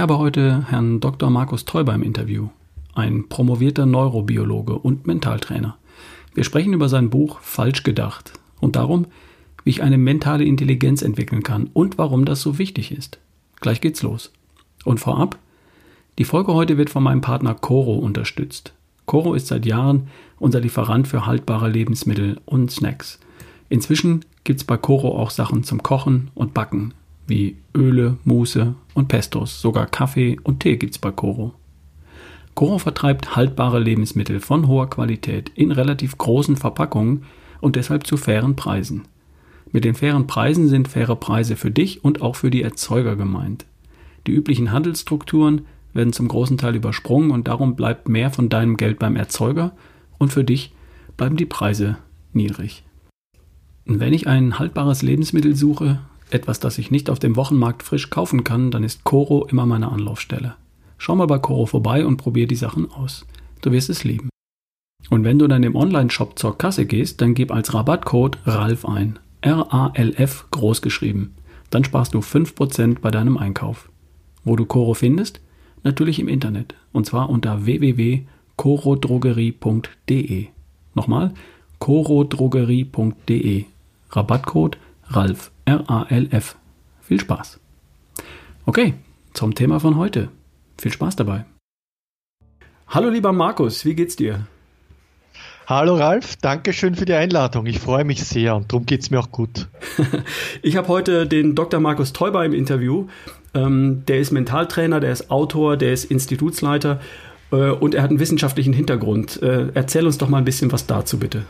habe heute Herrn Dr. Markus Teuber im Interview, ein promovierter Neurobiologe und Mentaltrainer. Wir sprechen über sein Buch Falsch gedacht und darum, wie ich eine mentale Intelligenz entwickeln kann und warum das so wichtig ist. Gleich geht's los. Und vorab, die Folge heute wird von meinem Partner Coro unterstützt. Coro ist seit Jahren unser Lieferant für haltbare Lebensmittel und Snacks. Inzwischen gibt's bei Coro auch Sachen zum Kochen und Backen, wie Öle, Muße und Pestos. Sogar Kaffee und Tee gibt's bei Coro. Coro vertreibt haltbare Lebensmittel von hoher Qualität in relativ großen Verpackungen und deshalb zu fairen Preisen. Mit den fairen Preisen sind faire Preise für dich und auch für die Erzeuger gemeint. Die üblichen Handelsstrukturen werden zum großen Teil übersprungen und darum bleibt mehr von deinem Geld beim Erzeuger und für dich bleiben die Preise niedrig. Und wenn ich ein haltbares Lebensmittel suche, etwas, das ich nicht auf dem Wochenmarkt frisch kaufen kann, dann ist Coro immer meine Anlaufstelle. Schau mal bei Coro vorbei und probier die Sachen aus. Du wirst es lieben. Und wenn du dann im Online-Shop zur Kasse gehst, dann gib als Rabattcode RALF ein. R-A-L-F groß geschrieben. Dann sparst du 5% bei deinem Einkauf. Wo du Coro findest? Natürlich im Internet. Und zwar unter www.corodrogerie.de. Nochmal, corodrogerie.de. Rabattcode RALF. R-A-L-F. Viel Spaß. Okay, zum Thema von heute. Viel Spaß dabei. Hallo lieber Markus, wie geht's dir? Hallo Ralf, danke schön für die Einladung. Ich freue mich sehr und darum geht es mir auch gut. ich habe heute den Dr. Markus Teuber im Interview. Ähm, der ist Mentaltrainer, der ist Autor, der ist Institutsleiter äh, und er hat einen wissenschaftlichen Hintergrund. Äh, erzähl uns doch mal ein bisschen was dazu, bitte.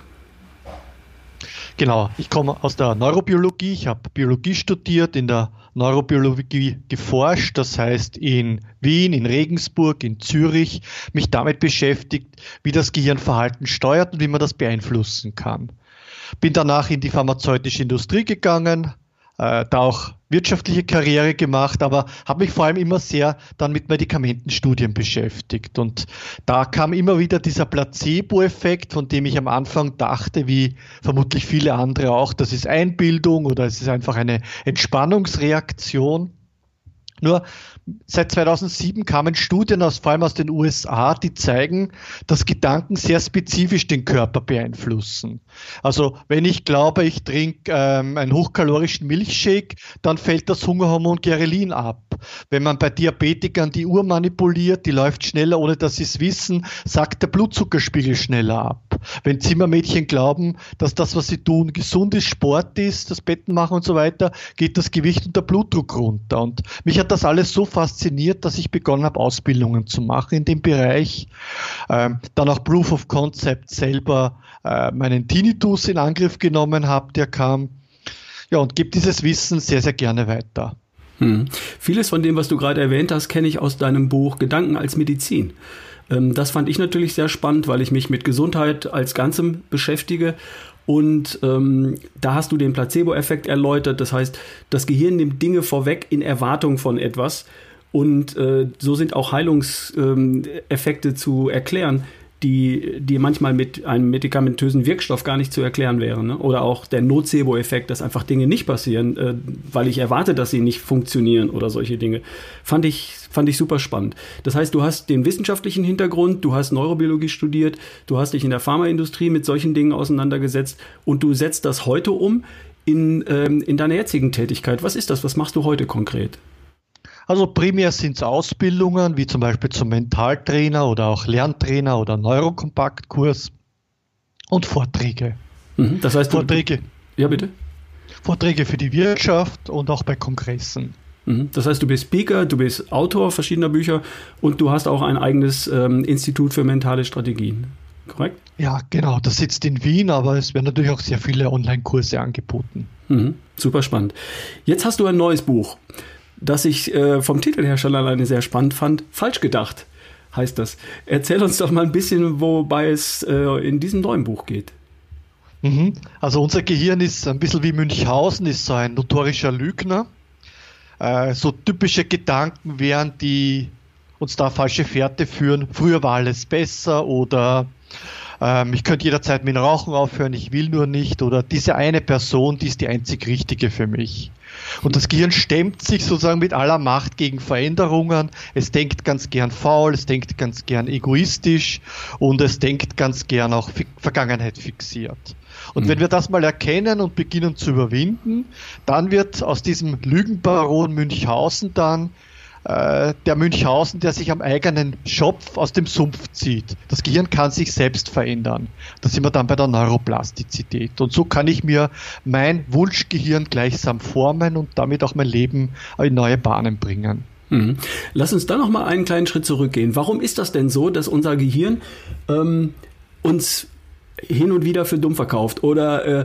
Genau, ich komme aus der Neurobiologie. Ich habe Biologie studiert, in der Neurobiologie geforscht, das heißt in Wien, in Regensburg, in Zürich, mich damit beschäftigt, wie das Gehirnverhalten steuert und wie man das beeinflussen kann. Bin danach in die pharmazeutische Industrie gegangen, da auch wirtschaftliche Karriere gemacht, aber habe mich vor allem immer sehr dann mit Medikamentenstudien beschäftigt. Und da kam immer wieder dieser Placebo-Effekt, von dem ich am Anfang dachte, wie vermutlich viele andere auch, das ist Einbildung oder es ist einfach eine Entspannungsreaktion. Nur seit 2007 kamen Studien aus, vor allem aus den USA, die zeigen, dass Gedanken sehr spezifisch den Körper beeinflussen. Also wenn ich glaube, ich trinke ähm, einen hochkalorischen Milchshake, dann fällt das Hungerhormon Gerelin ab. Wenn man bei Diabetikern die Uhr manipuliert, die läuft schneller, ohne dass sie es wissen, sagt der Blutzuckerspiegel schneller ab. Wenn Zimmermädchen glauben, dass das, was sie tun, gesund ist, Sport ist, das Betten machen und so weiter, geht das Gewicht und der Blutdruck runter. Und mich hat das alles so fasziniert, dass ich begonnen habe, Ausbildungen zu machen in dem Bereich. Ähm, dann auch Proof of Concept selber äh, meinen Tinnitus in Angriff genommen habe, der kam. Ja, und gebe dieses Wissen sehr, sehr gerne weiter. Hm. Vieles von dem, was du gerade erwähnt hast, kenne ich aus deinem Buch Gedanken als Medizin. Ähm, das fand ich natürlich sehr spannend, weil ich mich mit Gesundheit als Ganzem beschäftige. Und ähm, da hast du den Placebo-Effekt erläutert. Das heißt, das Gehirn nimmt Dinge vorweg in Erwartung von etwas. Und äh, so sind auch Heilungseffekte ähm, zu erklären die, die manchmal mit einem medikamentösen Wirkstoff gar nicht zu erklären wären. Ne? Oder auch der Nocebo-Effekt, dass einfach Dinge nicht passieren, äh, weil ich erwarte, dass sie nicht funktionieren oder solche Dinge. Fand ich, fand ich super spannend. Das heißt, du hast den wissenschaftlichen Hintergrund, du hast Neurobiologie studiert, du hast dich in der Pharmaindustrie mit solchen Dingen auseinandergesetzt und du setzt das heute um in, ähm, in deiner jetzigen Tätigkeit. Was ist das? Was machst du heute konkret? Also primär sind es Ausbildungen, wie zum Beispiel zum Mentaltrainer oder auch Lerntrainer oder Neurokompaktkurs und Vorträge. Mhm, das heißt, Vorträge. ja, bitte. Vorträge für die Wirtschaft und auch bei Kongressen. Mhm, das heißt, du bist Speaker, du bist Autor verschiedener Bücher und du hast auch ein eigenes ähm, Institut für mentale Strategien. Korrekt? Ja, genau. Das sitzt in Wien, aber es werden natürlich auch sehr viele Online-Kurse angeboten. Mhm, super spannend. Jetzt hast du ein neues Buch das ich äh, vom Titel her schon alleine sehr spannend fand. Falsch gedacht heißt das. Erzähl uns doch mal ein bisschen, wobei es äh, in diesem neuen Buch geht. Mhm. Also unser Gehirn ist ein bisschen wie Münchhausen, ist so ein notorischer Lügner. Äh, so typische Gedanken wären, die uns da falsche Fährte führen. Früher war alles besser oder ähm, ich könnte jederzeit mit dem Rauchen aufhören, ich will nur nicht oder diese eine Person, die ist die einzig richtige für mich. Und das Gehirn stemmt sich sozusagen mit aller Macht gegen Veränderungen. Es denkt ganz gern faul, es denkt ganz gern egoistisch und es denkt ganz gern auch Vergangenheit fixiert. Und mhm. wenn wir das mal erkennen und beginnen zu überwinden, dann wird aus diesem Lügenbaron Münchhausen dann äh, der Münchhausen, der sich am eigenen Schopf aus dem Sumpf zieht. Das Gehirn kann sich selbst verändern. Da sind wir dann bei der Neuroplastizität. Und so kann ich mir mein Wunschgehirn gleichsam formen und damit auch mein Leben in neue Bahnen bringen. Mhm. Lass uns da noch mal einen kleinen Schritt zurückgehen. Warum ist das denn so, dass unser Gehirn ähm, uns hin und wieder für dumm verkauft oder äh,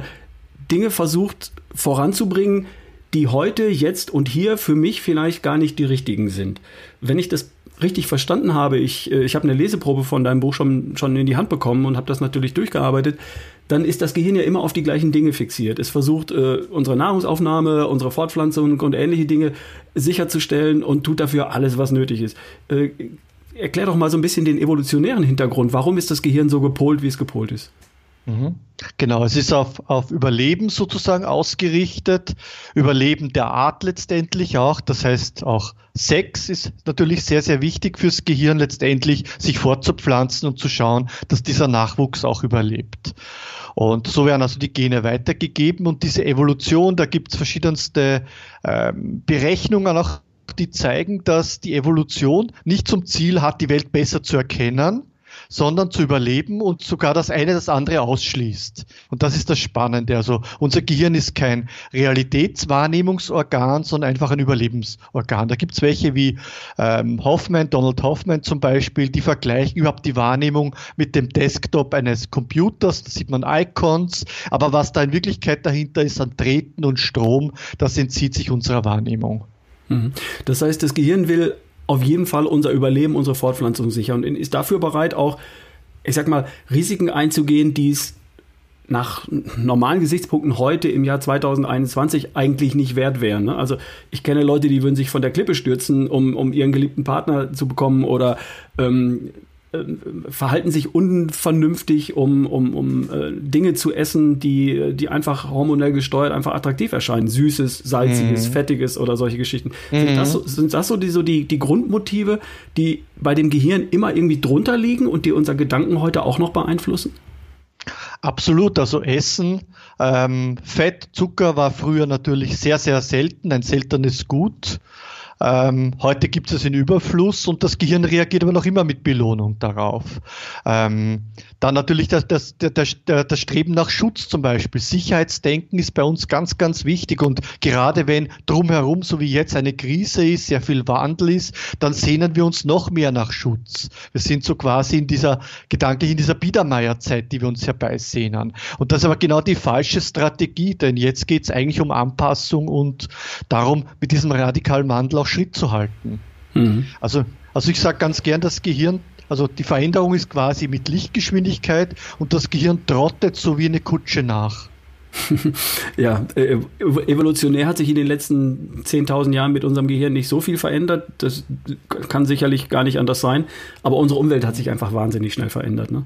Dinge versucht voranzubringen, die heute, jetzt und hier für mich vielleicht gar nicht die richtigen sind. Wenn ich das richtig verstanden habe, ich, äh, ich habe eine Leseprobe von deinem Buch schon, schon in die Hand bekommen und habe das natürlich durchgearbeitet, dann ist das Gehirn ja immer auf die gleichen Dinge fixiert. Es versucht, äh, unsere Nahrungsaufnahme, unsere Fortpflanzung und ähnliche Dinge sicherzustellen und tut dafür alles, was nötig ist. Äh, erklär doch mal so ein bisschen den evolutionären Hintergrund. Warum ist das Gehirn so gepolt, wie es gepolt ist? Mhm. Genau, es ist auf, auf Überleben sozusagen ausgerichtet, Überleben der Art letztendlich auch. Das heißt, auch Sex ist natürlich sehr, sehr wichtig fürs Gehirn letztendlich, sich fortzupflanzen und zu schauen, dass dieser Nachwuchs auch überlebt. Und so werden also die Gene weitergegeben und diese Evolution, da gibt es verschiedenste ähm, Berechnungen auch, die zeigen, dass die Evolution nicht zum Ziel hat, die Welt besser zu erkennen, sondern zu überleben und sogar das eine das andere ausschließt. Und das ist das Spannende. Also unser Gehirn ist kein Realitätswahrnehmungsorgan, sondern einfach ein Überlebensorgan. Da gibt es welche wie ähm, Hoffman, Donald Hoffman zum Beispiel, die vergleichen überhaupt die Wahrnehmung mit dem Desktop eines Computers. Da sieht man Icons, aber was da in Wirklichkeit dahinter ist an Treten und Strom, das entzieht sich unserer Wahrnehmung. Mhm. Das heißt, das Gehirn will auf jeden Fall unser Überleben, unsere Fortpflanzung sichern und ist dafür bereit, auch, ich sag mal, Risiken einzugehen, die es nach normalen Gesichtspunkten heute im Jahr 2021 eigentlich nicht wert wären. Ne? Also ich kenne Leute, die würden sich von der Klippe stürzen, um, um ihren geliebten Partner zu bekommen oder ähm, äh, verhalten sich unvernünftig, um, um, um äh, Dinge zu essen, die, die einfach hormonell gesteuert einfach attraktiv erscheinen. Süßes, salziges, mhm. fettiges oder solche Geschichten. Mhm. Sind das, so, sind das so, die, so die, die Grundmotive, die bei dem Gehirn immer irgendwie drunter liegen und die unser Gedanken heute auch noch beeinflussen? Absolut, also Essen, ähm, Fett, Zucker war früher natürlich sehr, sehr selten, ein seltenes Gut. Ähm, heute gibt es in Überfluss und das Gehirn reagiert aber noch immer mit Belohnung darauf. Ähm, dann natürlich das, das, das, das, Streben nach Schutz zum Beispiel. Sicherheitsdenken ist bei uns ganz, ganz wichtig und gerade wenn drumherum, so wie jetzt, eine Krise ist, sehr viel Wandel ist, dann sehnen wir uns noch mehr nach Schutz. Wir sind so quasi in dieser, gedanklich in dieser Biedermeierzeit, die wir uns herbeisehnen. Und das ist aber genau die falsche Strategie, denn jetzt geht es eigentlich um Anpassung und darum, mit diesem radikalen Wandel auch Schritt zu halten. Mhm. Also, also ich sage ganz gern, das Gehirn, also die Veränderung ist quasi mit Lichtgeschwindigkeit und das Gehirn trottet so wie eine Kutsche nach. ja, äh, evolutionär hat sich in den letzten 10.000 Jahren mit unserem Gehirn nicht so viel verändert. Das kann sicherlich gar nicht anders sein. Aber unsere Umwelt hat sich einfach wahnsinnig schnell verändert. Ne?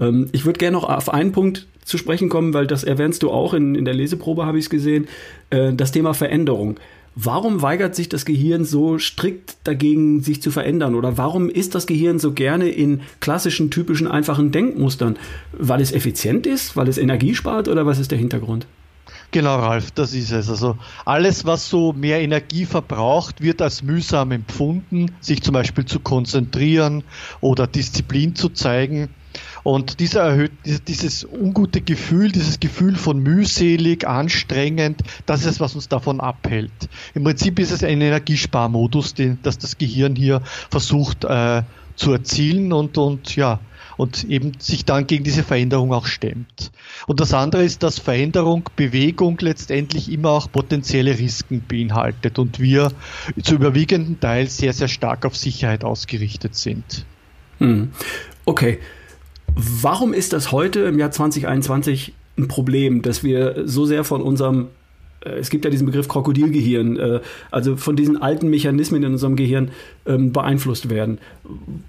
Ähm, ich würde gerne noch auf einen Punkt zu sprechen kommen, weil das erwähnst du auch in, in der Leseprobe, habe ich es gesehen. Äh, das Thema Veränderung. Warum weigert sich das Gehirn so strikt dagegen, sich zu verändern? Oder warum ist das Gehirn so gerne in klassischen, typischen, einfachen Denkmustern? Weil es effizient ist? Weil es Energie spart? Oder was ist der Hintergrund? Genau, Ralf, das ist es. Also alles, was so mehr Energie verbraucht, wird als mühsam empfunden, sich zum Beispiel zu konzentrieren oder Disziplin zu zeigen. Und dieser erhöht, dieses ungute Gefühl, dieses Gefühl von mühselig, anstrengend, das ist es, was uns davon abhält. Im Prinzip ist es ein Energiesparmodus, den, dass das Gehirn hier versucht äh, zu erzielen und, und ja, und eben sich dann gegen diese Veränderung auch stemmt. Und das andere ist, dass Veränderung, Bewegung letztendlich immer auch potenzielle Risiken beinhaltet und wir zu überwiegenden Teil sehr, sehr stark auf Sicherheit ausgerichtet sind. Hm. Okay. Warum ist das heute im Jahr 2021 ein Problem, dass wir so sehr von unserem äh, es gibt ja diesen Begriff Krokodilgehirn, äh, also von diesen alten Mechanismen in unserem Gehirn ähm, beeinflusst werden.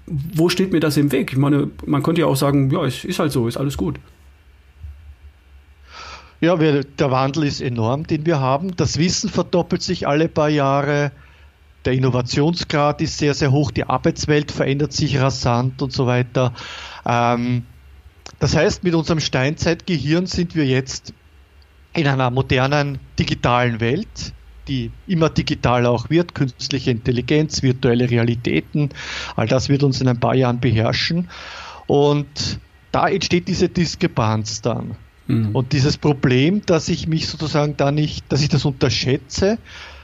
Wo steht mir das im Weg? Ich meine, man könnte ja auch sagen, ja, es ist halt so, ist alles gut. Ja, wir, der Wandel ist enorm, den wir haben. Das Wissen verdoppelt sich alle paar Jahre. Der Innovationsgrad ist sehr, sehr hoch. Die Arbeitswelt verändert sich rasant und so weiter. Ähm, das heißt, mit unserem Steinzeitgehirn sind wir jetzt in einer modernen digitalen Welt, die immer digitaler auch wird, künstliche Intelligenz, virtuelle Realitäten, all das wird uns in ein paar Jahren beherrschen. Und da entsteht diese Diskrepanz dann. Mhm. Und dieses Problem, dass ich mich sozusagen da nicht, dass ich das unterschätze,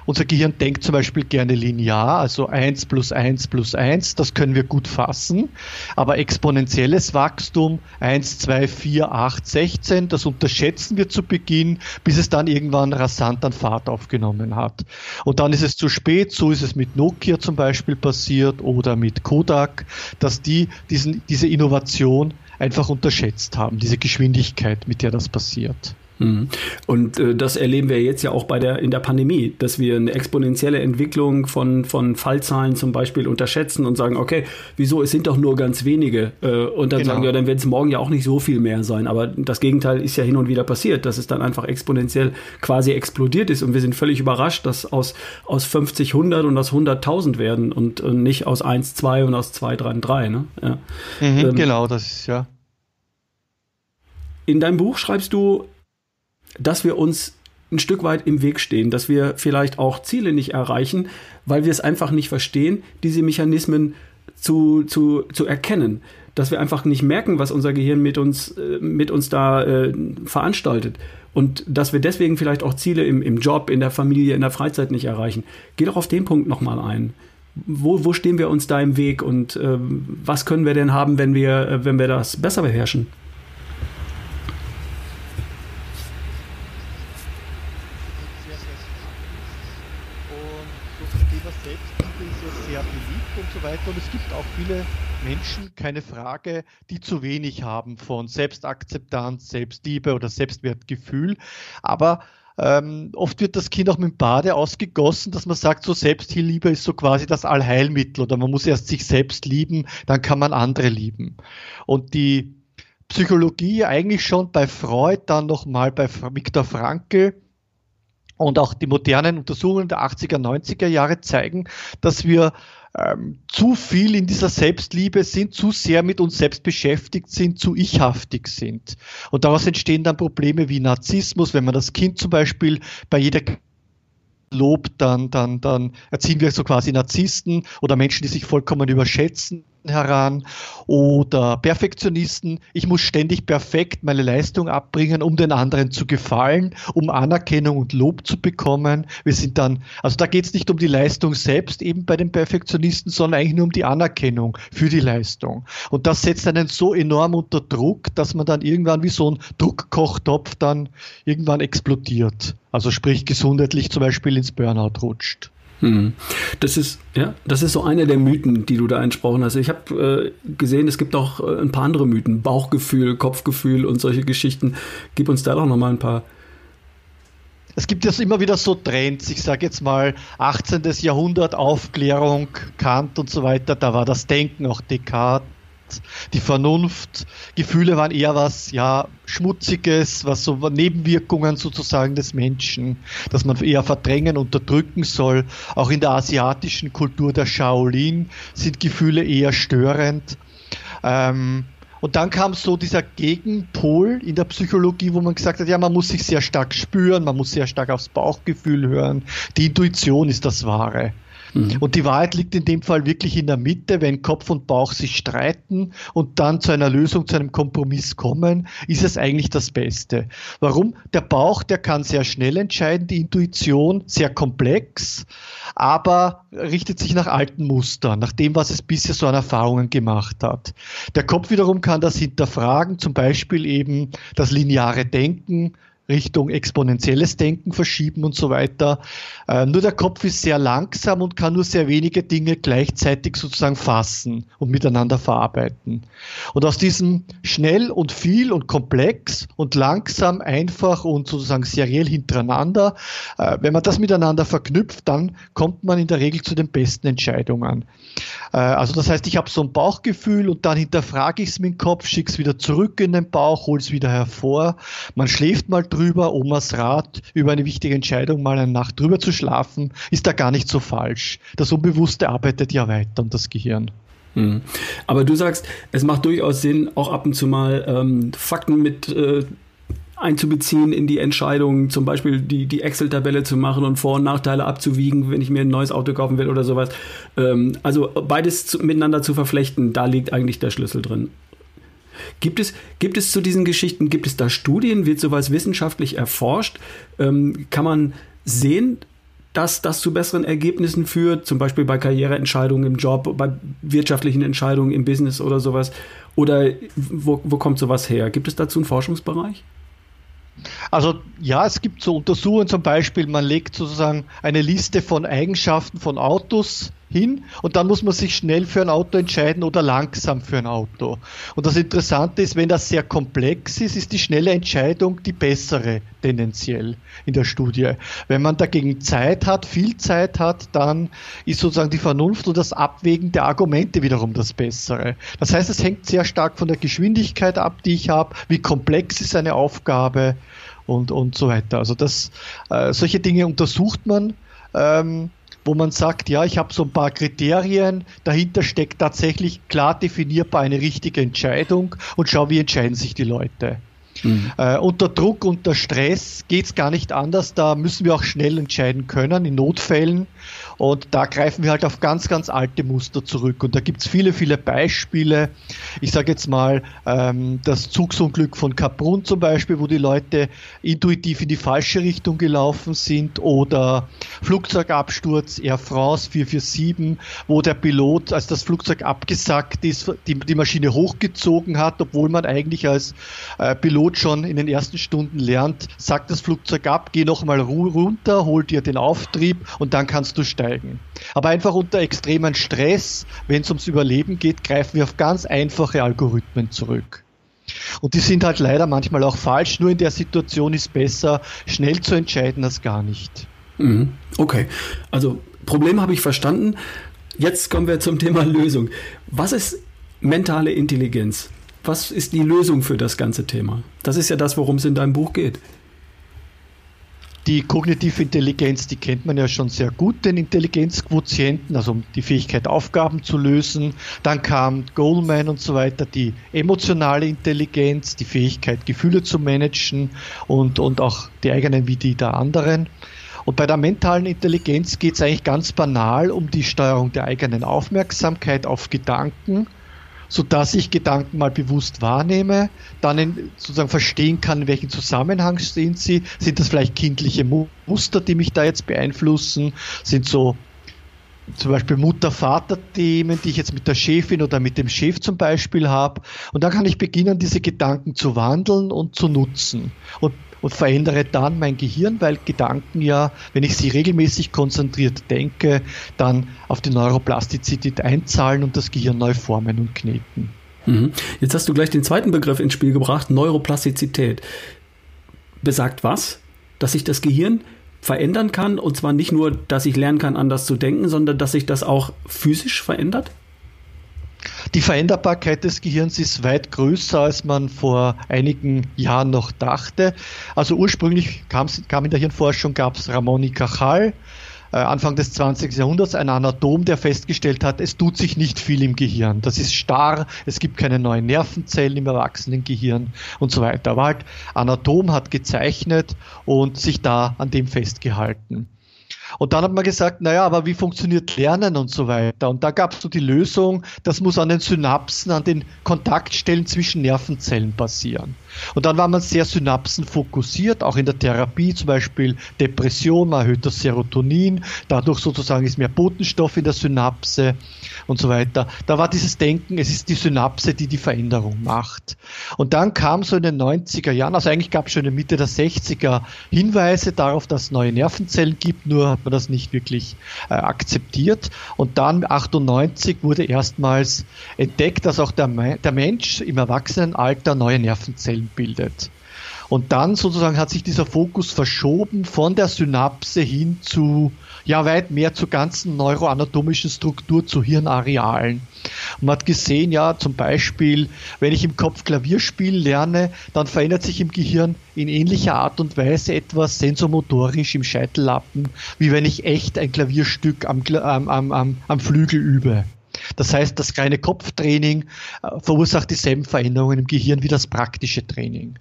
unser Gehirn denkt zum Beispiel gerne linear, also 1 plus 1 plus 1, das können wir gut fassen. Aber exponentielles Wachstum, 1, 2, 4, 8, 16, das unterschätzen wir zu Beginn, bis es dann irgendwann rasant an Fahrt aufgenommen hat. Und dann ist es zu spät, so ist es mit Nokia zum Beispiel passiert oder mit Kodak, dass die diesen, diese Innovation einfach unterschätzt haben, diese Geschwindigkeit, mit der das passiert. Mhm. Und äh, das erleben wir jetzt ja auch bei der in der Pandemie, dass wir eine exponentielle Entwicklung von von Fallzahlen zum Beispiel unterschätzen und sagen, okay, wieso es sind doch nur ganz wenige äh, und dann genau. sagen ja, dann wird es morgen ja auch nicht so viel mehr sein. Aber das Gegenteil ist ja hin und wieder passiert, dass es dann einfach exponentiell quasi explodiert ist und wir sind völlig überrascht, dass aus aus 50 100 und aus 100.000 werden und, und, nicht aus 1 2 und aus 2 3 3. Ne? Ja. Mhm, ähm, genau, das ist ja. In deinem Buch schreibst du dass wir uns ein Stück weit im Weg stehen, dass wir vielleicht auch Ziele nicht erreichen, weil wir es einfach nicht verstehen, diese Mechanismen zu, zu, zu erkennen. Dass wir einfach nicht merken, was unser Gehirn mit uns, äh, mit uns da äh, veranstaltet. Und dass wir deswegen vielleicht auch Ziele im, im Job, in der Familie, in der Freizeit nicht erreichen. Geh doch auf den Punkt nochmal ein. Wo, wo stehen wir uns da im Weg und äh, was können wir denn haben, wenn wir, äh, wenn wir das besser beherrschen? Weiter. Und es gibt auch viele Menschen, keine Frage, die zu wenig haben von Selbstakzeptanz, Selbstliebe oder Selbstwertgefühl. Aber ähm, oft wird das Kind auch mit dem Bade ausgegossen, dass man sagt, so Selbstliebe ist so quasi das Allheilmittel oder man muss erst sich selbst lieben, dann kann man andere lieben. Und die Psychologie eigentlich schon bei Freud, dann nochmal bei Viktor Frankl, und auch die modernen Untersuchungen der 80er, 90er Jahre zeigen, dass wir ähm, zu viel in dieser Selbstliebe sind, zu sehr mit uns selbst beschäftigt sind, zu ichhaftig sind. Und daraus entstehen dann Probleme wie Narzissmus, wenn man das Kind zum Beispiel bei jeder lobt, dann, dann, dann erziehen wir so quasi Narzissten oder Menschen, die sich vollkommen überschätzen heran oder Perfektionisten. Ich muss ständig perfekt meine Leistung abbringen, um den anderen zu gefallen, um Anerkennung und Lob zu bekommen. Wir sind dann, also da geht es nicht um die Leistung selbst eben bei den Perfektionisten, sondern eigentlich nur um die Anerkennung für die Leistung. Und das setzt einen so enorm unter Druck, dass man dann irgendwann wie so ein Druckkochtopf dann irgendwann explodiert. Also sprich gesundheitlich zum Beispiel ins Burnout rutscht. Hm. Das ist ja, das ist so einer der Mythen, die du da entsprochen hast. Ich habe äh, gesehen, es gibt auch äh, ein paar andere Mythen, Bauchgefühl, Kopfgefühl und solche Geschichten. Gib uns da doch noch mal ein paar. Es gibt jetzt immer wieder so Trends. Ich sage jetzt mal 18. Jahrhundert Aufklärung, Kant und so weiter. Da war das Denken auch Descartes die Vernunft. Gefühle waren eher was, ja, Schmutziges, was so Nebenwirkungen sozusagen des Menschen, dass man eher verdrängen, unterdrücken soll. Auch in der asiatischen Kultur der Shaolin sind Gefühle eher störend. Ähm, und dann kam so dieser Gegenpol in der Psychologie, wo man gesagt hat, ja, man muss sich sehr stark spüren, man muss sehr stark aufs Bauchgefühl hören. Die Intuition ist das Wahre. Mhm. Und die Wahrheit liegt in dem Fall wirklich in der Mitte, wenn Kopf und Bauch sich streiten und dann zu einer Lösung, zu einem Kompromiss kommen, ist es eigentlich das Beste. Warum? Der Bauch, der kann sehr schnell entscheiden, die Intuition sehr komplex, aber richtet sich nach alten Mustern, nach dem, was es bisher so an Erfahrungen gemacht hat. Der Kopf wiederum kann das hinterfragen, zum Beispiel eben das lineare Denken, Richtung exponentielles Denken verschieben und so weiter. Äh, nur der Kopf ist sehr langsam und kann nur sehr wenige Dinge gleichzeitig sozusagen fassen und miteinander verarbeiten. Und aus diesem schnell und viel und komplex und langsam, einfach und sozusagen seriell hintereinander, äh, wenn man das miteinander verknüpft, dann kommt man in der Regel zu den besten Entscheidungen. Äh, also das heißt, ich habe so ein Bauchgefühl und dann hinterfrage ich es mit dem Kopf, schicke es wieder zurück in den Bauch, hole es wieder hervor. Man schläft mal drüber, Omas Rat, über eine wichtige Entscheidung mal eine Nacht drüber zu schlafen, ist da gar nicht so falsch. Das Unbewusste arbeitet ja weiter und das Gehirn. Hm. Aber du sagst, es macht durchaus Sinn, auch ab und zu mal ähm, Fakten mit äh, einzubeziehen in die Entscheidung, zum Beispiel die, die Excel-Tabelle zu machen und Vor- und Nachteile abzuwiegen, wenn ich mir ein neues Auto kaufen will oder sowas. Ähm, also beides zu, miteinander zu verflechten, da liegt eigentlich der Schlüssel drin. Gibt es, gibt es zu diesen Geschichten, gibt es da Studien? Wird sowas wissenschaftlich erforscht? Ähm, kann man sehen, dass das zu besseren Ergebnissen führt, zum Beispiel bei Karriereentscheidungen im Job, bei wirtschaftlichen Entscheidungen im Business oder sowas? Oder wo, wo kommt sowas her? Gibt es dazu einen Forschungsbereich? Also ja, es gibt so Untersuchungen zum Beispiel, man legt sozusagen eine Liste von Eigenschaften von Autos hin und dann muss man sich schnell für ein Auto entscheiden oder langsam für ein Auto. Und das Interessante ist, wenn das sehr komplex ist, ist die schnelle Entscheidung die bessere tendenziell in der Studie. Wenn man dagegen Zeit hat, viel Zeit hat, dann ist sozusagen die Vernunft und das Abwägen der Argumente wiederum das Bessere. Das heißt, es hängt sehr stark von der Geschwindigkeit ab, die ich habe, wie komplex ist eine Aufgabe und, und so weiter. Also das, äh, solche Dinge untersucht man. Ähm, wo man sagt, ja, ich habe so ein paar Kriterien, dahinter steckt tatsächlich klar definierbar eine richtige Entscheidung und schau, wie entscheiden sich die Leute. Mhm. Äh, unter Druck, unter Stress geht es gar nicht anders. Da müssen wir auch schnell entscheiden können in Notfällen. Und da greifen wir halt auf ganz, ganz alte Muster zurück. Und da gibt es viele, viele Beispiele. Ich sage jetzt mal ähm, das Zugsunglück von Kaprun zum Beispiel, wo die Leute intuitiv in die falsche Richtung gelaufen sind. Oder Flugzeugabsturz Air France 447, wo der Pilot, als das Flugzeug abgesackt ist, die, die Maschine hochgezogen hat, obwohl man eigentlich als äh, Pilot schon in den ersten Stunden lernt, sagt das Flugzeug ab, geh nochmal runter, hol dir den Auftrieb und dann kannst du steigen einsteigen. Aber einfach unter extremen Stress, wenn es ums Überleben geht, greifen wir auf ganz einfache Algorithmen zurück. Und die sind halt leider manchmal auch falsch. Nur in der Situation ist besser, schnell zu entscheiden als gar nicht. Mhm. Okay, also Problem habe ich verstanden. Jetzt kommen wir zum Thema Lösung. Was ist mentale Intelligenz? Was ist die Lösung für das ganze Thema? Das ist ja das, worum es in deinem Buch geht. Die kognitive Intelligenz, die kennt man ja schon sehr gut, den Intelligenzquotienten, also die Fähigkeit, Aufgaben zu lösen. Dann kam Goldman und so weiter, die emotionale Intelligenz, die Fähigkeit, Gefühle zu managen und, und auch die eigenen wie die der anderen. Und bei der mentalen Intelligenz geht es eigentlich ganz banal um die Steuerung der eigenen Aufmerksamkeit auf Gedanken sodass ich Gedanken mal bewusst wahrnehme, dann in, sozusagen verstehen kann, in welchem Zusammenhang sind sie. Sind das vielleicht kindliche Muster, die mich da jetzt beeinflussen? Sind so zum Beispiel Mutter-Vater-Themen, die ich jetzt mit der Chefin oder mit dem Chef zum Beispiel habe. Und dann kann ich beginnen, diese Gedanken zu wandeln und zu nutzen. Und und verändere dann mein Gehirn, weil Gedanken ja, wenn ich sie regelmäßig konzentriert denke, dann auf die Neuroplastizität einzahlen und das Gehirn neu formen und kneten. Mhm. Jetzt hast du gleich den zweiten Begriff ins Spiel gebracht, Neuroplastizität. Besagt was? Dass sich das Gehirn verändern kann und zwar nicht nur, dass ich lernen kann, anders zu denken, sondern dass sich das auch physisch verändert? Die Veränderbarkeit des Gehirns ist weit größer, als man vor einigen Jahren noch dachte. Also ursprünglich kam, in der Hirnforschung, gab es Ramon y Cajal, äh, Anfang des 20. Jahrhunderts, ein Anatom, der festgestellt hat, es tut sich nicht viel im Gehirn. Das ist starr, es gibt keine neuen Nervenzellen im Erwachsenengehirn und so weiter. Aber halt, Anatom hat gezeichnet und sich da an dem festgehalten. Und dann hat man gesagt, naja, aber wie funktioniert Lernen und so weiter? Und da gab es so die Lösung, das muss an den Synapsen, an den Kontaktstellen zwischen Nervenzellen passieren. Und dann war man sehr synapsenfokussiert, auch in der Therapie, zum Beispiel Depression, man erhöht das Serotonin, dadurch sozusagen ist mehr Botenstoff in der Synapse und so weiter. Da war dieses Denken, es ist die Synapse, die die Veränderung macht. Und dann kam so in den 90er Jahren, also eigentlich gab es schon in der Mitte der 60er Hinweise darauf, dass es neue Nervenzellen gibt, nur hat man das nicht wirklich äh, akzeptiert. Und dann 98 wurde erstmals entdeckt, dass auch der, der Mensch im Erwachsenenalter neue Nervenzellen bildet. Und dann sozusagen hat sich dieser Fokus verschoben von der Synapse hin zu, ja, weit mehr zur ganzen neuroanatomischen Struktur, zu Hirnarealen. Man hat gesehen, ja, zum Beispiel, wenn ich im Kopf Klavierspielen lerne, dann verändert sich im Gehirn in ähnlicher Art und Weise etwas sensomotorisch im Scheitellappen, wie wenn ich echt ein Klavierstück am, am, am, am Flügel übe. Das heißt, das reine Kopftraining äh, verursacht dieselben Veränderungen im Gehirn wie das praktische Training.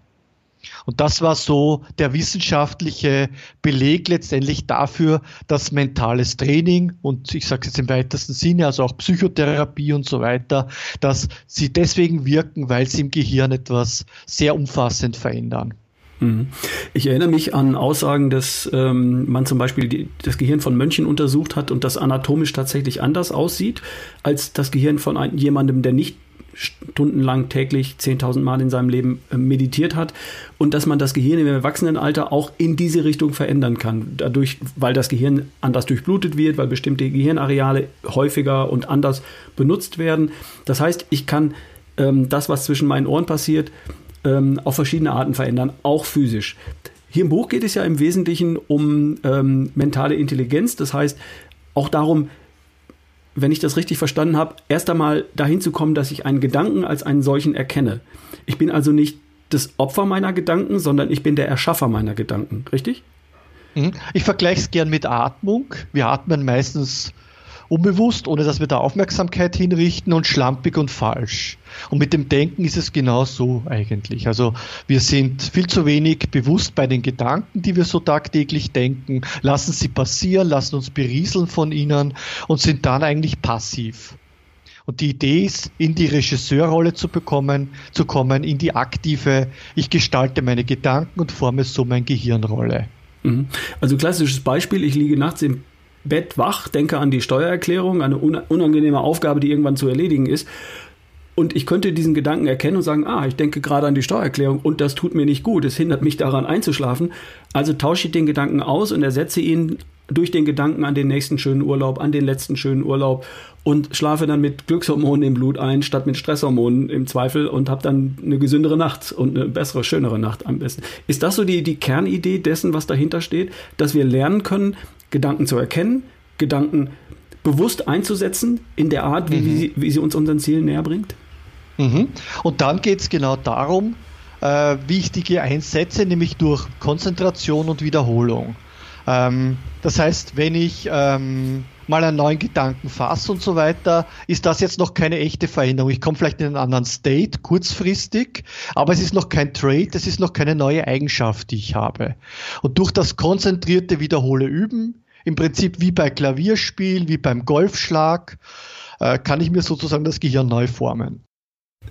Und das war so der wissenschaftliche Beleg letztendlich dafür, dass mentales Training und ich sage es jetzt im weitesten Sinne, also auch Psychotherapie und so weiter, dass sie deswegen wirken, weil sie im Gehirn etwas sehr umfassend verändern. Mhm. Ich erinnere mich an Aussagen, dass ähm, man zum Beispiel die, das Gehirn von Mönchen untersucht hat und das anatomisch tatsächlich anders aussieht als das Gehirn von ein, jemandem, der nicht stundenlang täglich 10.000 Mal in seinem Leben äh, meditiert hat und dass man das Gehirn im Erwachsenenalter auch in diese Richtung verändern kann. Dadurch, weil das Gehirn anders durchblutet wird, weil bestimmte Gehirnareale häufiger und anders benutzt werden. Das heißt, ich kann ähm, das, was zwischen meinen Ohren passiert, ähm, auf verschiedene Arten verändern, auch physisch. Hier im Buch geht es ja im Wesentlichen um ähm, mentale Intelligenz. Das heißt, auch darum, wenn ich das richtig verstanden habe, erst einmal dahin zu kommen, dass ich einen Gedanken als einen solchen erkenne. Ich bin also nicht das Opfer meiner Gedanken, sondern ich bin der Erschaffer meiner Gedanken, richtig? Mhm. Ich vergleiche es gern mit Atmung. Wir atmen meistens unbewusst, ohne dass wir da Aufmerksamkeit hinrichten und schlampig und falsch. Und mit dem Denken ist es genau so eigentlich. Also wir sind viel zu wenig bewusst bei den Gedanken, die wir so tagtäglich denken, lassen sie passieren, lassen uns berieseln von ihnen und sind dann eigentlich passiv. Und die Idee ist, in die Regisseurrolle zu bekommen, zu kommen, in die aktive, ich gestalte meine Gedanken und forme so meine Gehirnrolle. Mhm. Also klassisches Beispiel, ich liege nachts im Bett wach, denke an die Steuererklärung, eine unangenehme Aufgabe, die irgendwann zu erledigen ist. Und ich könnte diesen Gedanken erkennen und sagen, ah, ich denke gerade an die Steuererklärung und das tut mir nicht gut, es hindert mich daran einzuschlafen. Also tausche ich den Gedanken aus und ersetze ihn durch den Gedanken an den nächsten schönen Urlaub, an den letzten schönen Urlaub und schlafe dann mit Glückshormonen im Blut ein, statt mit Stresshormonen im Zweifel und habe dann eine gesündere Nacht und eine bessere, schönere Nacht am besten. Ist das so die, die Kernidee dessen, was dahinter steht, dass wir lernen können, Gedanken zu erkennen, Gedanken bewusst einzusetzen in der Art, wie, mhm. wie, sie, wie sie uns unseren Zielen näher bringt? Mhm. Und dann geht es genau darum, äh, wie ich die einsetze, nämlich durch Konzentration und Wiederholung. Ähm, das heißt, wenn ich ähm, mal einen neuen Gedanken fasse und so weiter, ist das jetzt noch keine echte Veränderung. Ich komme vielleicht in einen anderen State kurzfristig, aber es ist noch kein Trade, es ist noch keine neue Eigenschaft, die ich habe. Und durch das konzentrierte Wiederhole Üben im Prinzip wie bei Klavierspiel, wie beim Golfschlag, äh, kann ich mir sozusagen das Gehirn neu formen.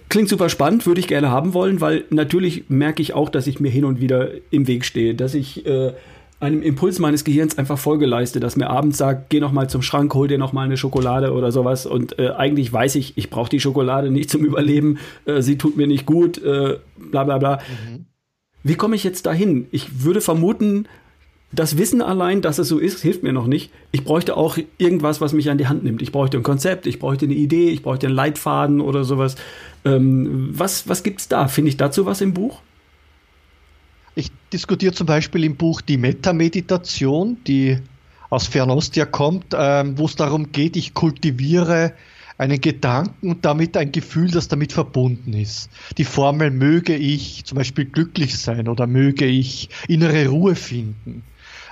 Klingt super spannend, würde ich gerne haben wollen, weil natürlich merke ich auch, dass ich mir hin und wieder im Weg stehe, dass ich äh, einem Impuls meines Gehirns einfach Folge leiste, dass mir abends sagt, geh noch mal zum Schrank, hol dir noch mal eine Schokolade oder sowas und äh, eigentlich weiß ich, ich brauche die Schokolade nicht zum Überleben, äh, sie tut mir nicht gut, äh, bla bla bla. Mhm. Wie komme ich jetzt dahin? Ich würde vermuten, das Wissen allein, dass es so ist, hilft mir noch nicht. Ich bräuchte auch irgendwas, was mich an die Hand nimmt. Ich bräuchte ein Konzept, ich bräuchte eine Idee, ich bräuchte einen Leitfaden oder sowas. Ähm, was was gibt es da? Finde ich dazu was im Buch? Ich diskutiere zum Beispiel im Buch die Metameditation, die aus Fernost ja kommt, ähm, wo es darum geht, ich kultiviere einen Gedanken und damit ein Gefühl, das damit verbunden ist. Die Formel möge ich zum Beispiel glücklich sein oder möge ich innere Ruhe finden.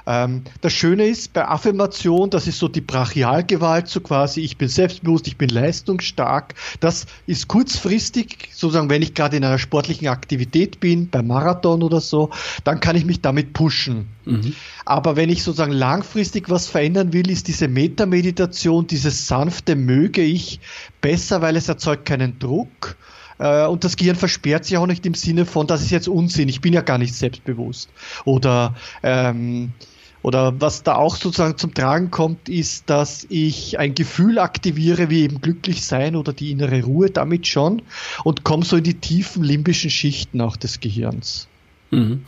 Ähm, das Schöne ist bei Affirmation, das ist so die Brachialgewalt, so quasi, ich bin selbstbewusst, ich bin leistungsstark. Das ist kurzfristig, sozusagen, wenn ich gerade in einer sportlichen Aktivität bin, beim Marathon oder so, dann kann ich mich damit pushen. Mhm. Aber wenn ich sozusagen langfristig was verändern will, ist diese Metameditation, dieses sanfte möge ich besser, weil es erzeugt keinen Druck Äh, und das Gehirn versperrt sich auch nicht im Sinne von, das ist jetzt Unsinn, ich bin ja gar nicht selbstbewusst. Oder ähm, oder was da auch sozusagen zum Tragen kommt, ist, dass ich ein Gefühl aktiviere, wie eben glücklich sein oder die innere Ruhe damit schon und komme so in die tiefen limbischen Schichten auch des Gehirns. Mhm.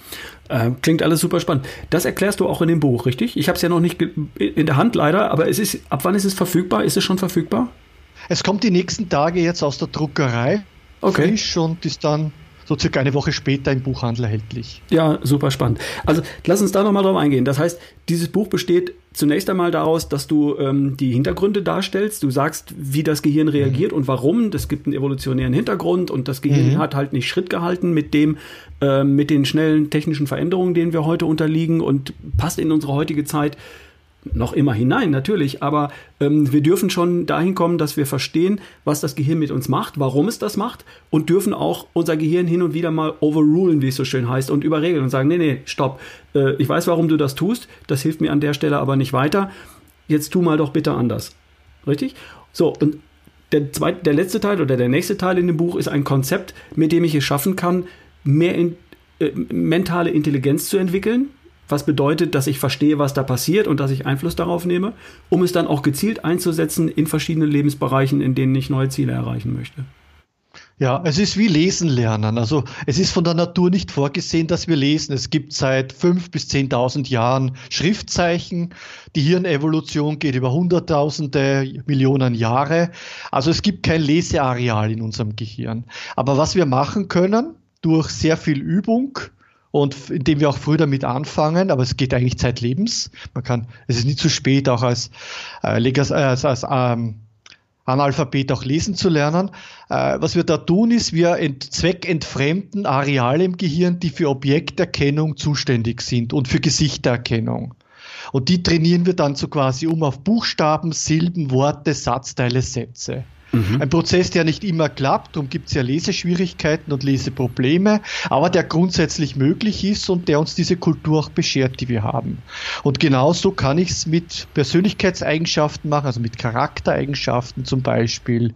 Äh, klingt alles super spannend. Das erklärst du auch in dem Buch, richtig? Ich habe es ja noch nicht in der Hand leider, aber es ist, ab wann ist es verfügbar? Ist es schon verfügbar? Es kommt die nächsten Tage jetzt aus der Druckerei. Okay. Frisch und ist dann so circa eine Woche später im Buchhandel erhältlich. Ja, super spannend. Also lass uns da nochmal drauf eingehen. Das heißt, dieses Buch besteht zunächst einmal daraus, dass du ähm, die Hintergründe darstellst. Du sagst, wie das Gehirn reagiert mhm. und warum. Das gibt einen evolutionären Hintergrund und das Gehirn mhm. hat halt nicht Schritt gehalten mit dem, äh, mit den schnellen technischen Veränderungen, denen wir heute unterliegen und passt in unsere heutige Zeit noch immer hinein, natürlich, aber ähm, wir dürfen schon dahin kommen, dass wir verstehen, was das Gehirn mit uns macht, warum es das macht und dürfen auch unser Gehirn hin und wieder mal overrulen, wie es so schön heißt, und überregeln und sagen, nee, nee, stopp, äh, ich weiß, warum du das tust, das hilft mir an der Stelle aber nicht weiter, jetzt tu mal doch bitte anders. Richtig? So, und der, zweite, der letzte Teil oder der nächste Teil in dem Buch ist ein Konzept, mit dem ich es schaffen kann, mehr in, äh, mentale Intelligenz zu entwickeln, was bedeutet, dass ich verstehe, was da passiert und dass ich Einfluss darauf nehme, um es dann auch gezielt einzusetzen in verschiedenen Lebensbereichen, in denen ich neue Ziele erreichen möchte. Ja, es ist wie Lesen lernen. Also es ist von der Natur nicht vorgesehen, dass wir lesen. Es gibt seit fünf bis zehntausend Jahren Schriftzeichen. Die Hirnevolution geht über hunderttausende, Millionen Jahre. Also es gibt kein Leseareal in unserem Gehirn. Aber was wir machen können, durch sehr viel Übung, und indem wir auch früh damit anfangen, aber es geht eigentlich zeitlebens. Man kann, es ist nicht zu spät, auch als, äh, als, als, als ähm, Analphabet auch lesen zu lernen. Äh, was wir da tun, ist, wir ent zweckentfremden Areale im Gehirn, die für Objekterkennung zuständig sind und für Gesichtererkennung. Und die trainieren wir dann so quasi um auf Buchstaben, Silben, Worte, Satzteile, Sätze. Mhm. Ein Prozess, der nicht immer klappt, darum gibt es ja Leseschwierigkeiten und Leseprobleme, aber der grundsätzlich möglich ist und der uns diese Kultur auch beschert, die wir haben. Und genauso kann ich es mit Persönlichkeitseigenschaften machen, also mit Charaktereigenschaften zum Beispiel.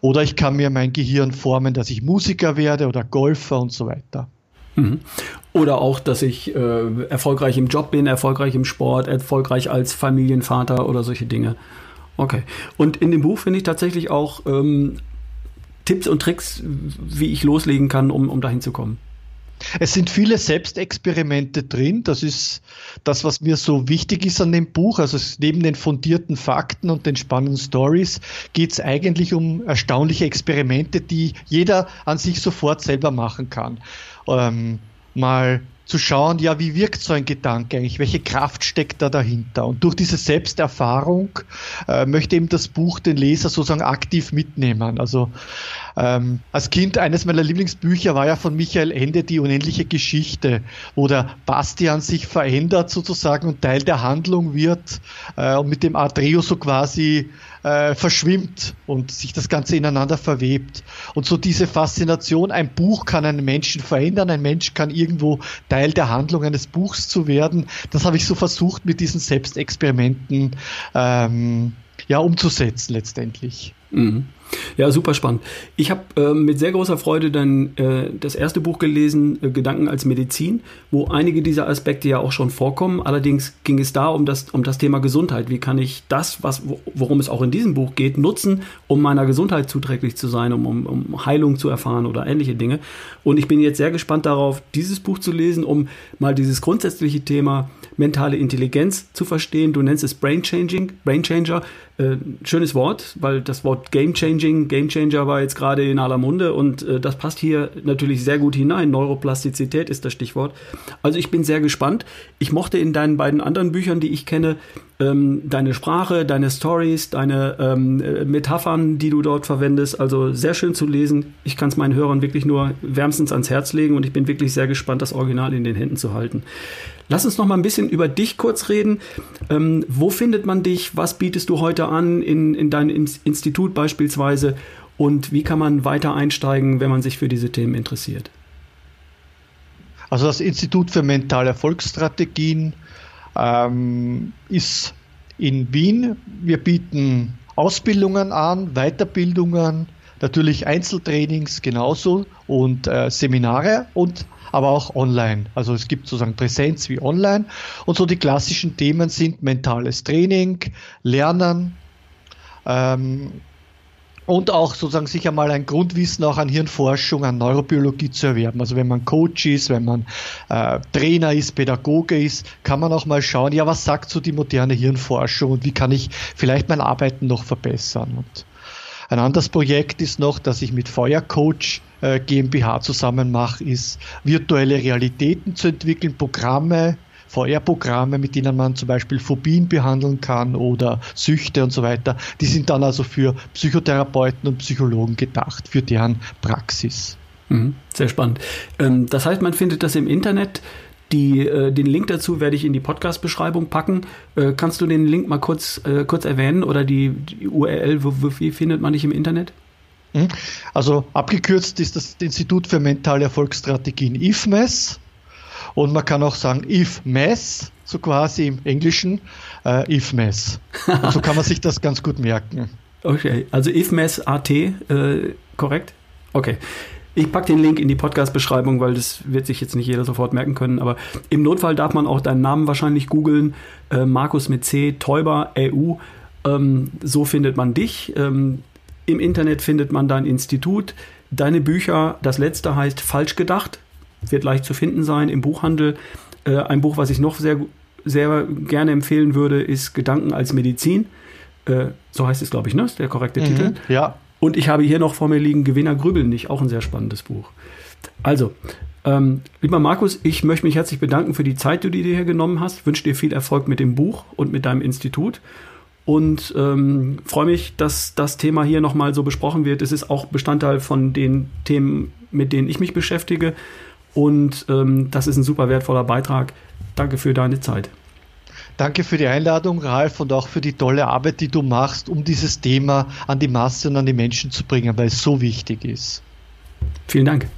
Oder ich kann mir mein Gehirn formen, dass ich Musiker werde oder Golfer und so weiter. Mhm. Oder auch, dass ich äh, erfolgreich im Job bin, erfolgreich im Sport, erfolgreich als Familienvater oder solche Dinge. Okay. Und in dem Buch finde ich tatsächlich auch ähm, Tipps und Tricks, wie ich loslegen kann, um, um dahin zu kommen. Es sind viele Selbstexperimente drin. Das ist das, was mir so wichtig ist an dem Buch. Also neben den fundierten Fakten und den spannenden Stories geht es eigentlich um erstaunliche Experimente, die jeder an sich sofort selber machen kann. Ähm, mal zu schauen, ja, wie wirkt so ein Gedanke eigentlich, welche Kraft steckt da dahinter. Und durch diese Selbsterfahrung äh, möchte eben das Buch den Leser sozusagen aktiv mitnehmen. Also ähm, als Kind eines meiner Lieblingsbücher war ja von Michael Ende die unendliche Geschichte, wo der Bastian sich verändert sozusagen und Teil der Handlung wird äh, und mit dem Adreo so quasi äh, verschwimmt und sich das Ganze ineinander verwebt. Und so diese Faszination, ein Buch kann einen Menschen verändern, ein Mensch kann irgendwo Teil der Handlung eines Buchs zu werden, das habe ich so versucht mit diesen Selbstexperimenten ähm, ja, umzusetzen letztendlich. Mhm. Ja, super spannend. Ich habe äh, mit sehr großer Freude dann äh, das erste Buch gelesen, äh, Gedanken als Medizin, wo einige dieser Aspekte ja auch schon vorkommen. Allerdings ging es da um das, um das Thema Gesundheit. Wie kann ich das, was, worum es auch in diesem Buch geht, nutzen, um meiner Gesundheit zuträglich zu sein, um, um, um Heilung zu erfahren oder ähnliche Dinge. Und ich bin jetzt sehr gespannt darauf, dieses Buch zu lesen, um mal dieses grundsätzliche Thema mentale Intelligenz zu verstehen. Du nennst es Brain Changing, Brain Changer. Äh, schönes Wort, weil das Wort Game Changing, Game Changer war jetzt gerade in aller Munde und äh, das passt hier natürlich sehr gut hinein. Neuroplastizität ist das Stichwort. Also ich bin sehr gespannt. Ich mochte in deinen beiden anderen Büchern, die ich kenne, ähm, deine Sprache, deine Stories, deine ähm, äh, Metaphern, die du dort verwendest. Also sehr schön zu lesen. Ich kann es meinen Hörern wirklich nur wärmstens ans Herz legen und ich bin wirklich sehr gespannt, das Original in den Händen zu halten. Lass uns noch mal ein bisschen über dich kurz reden. Ähm, wo findet man dich? Was bietest du heute an in, in deinem Institut beispielsweise? Und wie kann man weiter einsteigen, wenn man sich für diese Themen interessiert? Also das Institut für mentale Erfolgsstrategien ähm, ist in Wien. Wir bieten Ausbildungen an, Weiterbildungen, natürlich Einzeltrainings genauso und äh, Seminare und aber auch online. Also es gibt sozusagen Präsenz wie online. Und so die klassischen Themen sind mentales Training, Lernen, ähm, und auch sozusagen sich einmal ein Grundwissen auch an Hirnforschung, an Neurobiologie zu erwerben. Also wenn man Coach ist, wenn man äh, Trainer ist, Pädagoge ist, kann man auch mal schauen, ja, was sagt so die moderne Hirnforschung und wie kann ich vielleicht mein Arbeiten noch verbessern. Und ein anderes Projekt ist noch, dass ich mit Feuercoach äh, GmbH zusammen mache, ist virtuelle Realitäten zu entwickeln, Programme, VR-Programme, mit denen man zum Beispiel Phobien behandeln kann oder Süchte und so weiter. Die sind dann also für Psychotherapeuten und Psychologen gedacht, für deren Praxis. Mhm, sehr spannend. Ähm, das heißt, man findet das im Internet. Die, äh, den Link dazu werde ich in die Podcast-Beschreibung packen. Äh, kannst du den Link mal kurz, äh, kurz erwähnen oder die, die URL, wo, wo, wie findet man dich im Internet? Mhm. Also abgekürzt ist das Institut für mentale Erfolgsstrategien IFMES. Und man kann auch sagen if mess, so quasi im Englischen, äh, if mess. Und so kann man sich das ganz gut merken. Okay, also if mess AT, äh, korrekt? Okay. Ich packe den Link in die Podcast-Beschreibung, weil das wird sich jetzt nicht jeder sofort merken können. Aber im Notfall darf man auch deinen Namen wahrscheinlich googeln. Äh, Markus mit C, Täuber, EU. Ähm, so findet man dich. Ähm, Im Internet findet man dein Institut. Deine Bücher, das letzte heißt Falsch gedacht wird leicht zu finden sein im Buchhandel. Äh, ein Buch, was ich noch sehr, sehr gerne empfehlen würde, ist Gedanken als Medizin. Äh, so heißt es, glaube ich, ne? Ist der korrekte mhm, Titel. Ja. Und ich habe hier noch vor mir liegen Gewinner grübeln nicht, auch ein sehr spannendes Buch. Also, ähm, lieber Markus, ich möchte mich herzlich bedanken für die Zeit, die du dir hier genommen hast. Ich wünsche dir viel Erfolg mit dem Buch und mit deinem Institut und ähm, freue mich, dass das Thema hier nochmal so besprochen wird. Es ist auch Bestandteil von den Themen, mit denen ich mich beschäftige. Und ähm, das ist ein super wertvoller Beitrag. Danke für deine Zeit. Danke für die Einladung, Ralf, und auch für die tolle Arbeit, die du machst, um dieses Thema an die Masse und an die Menschen zu bringen, weil es so wichtig ist. Vielen Dank.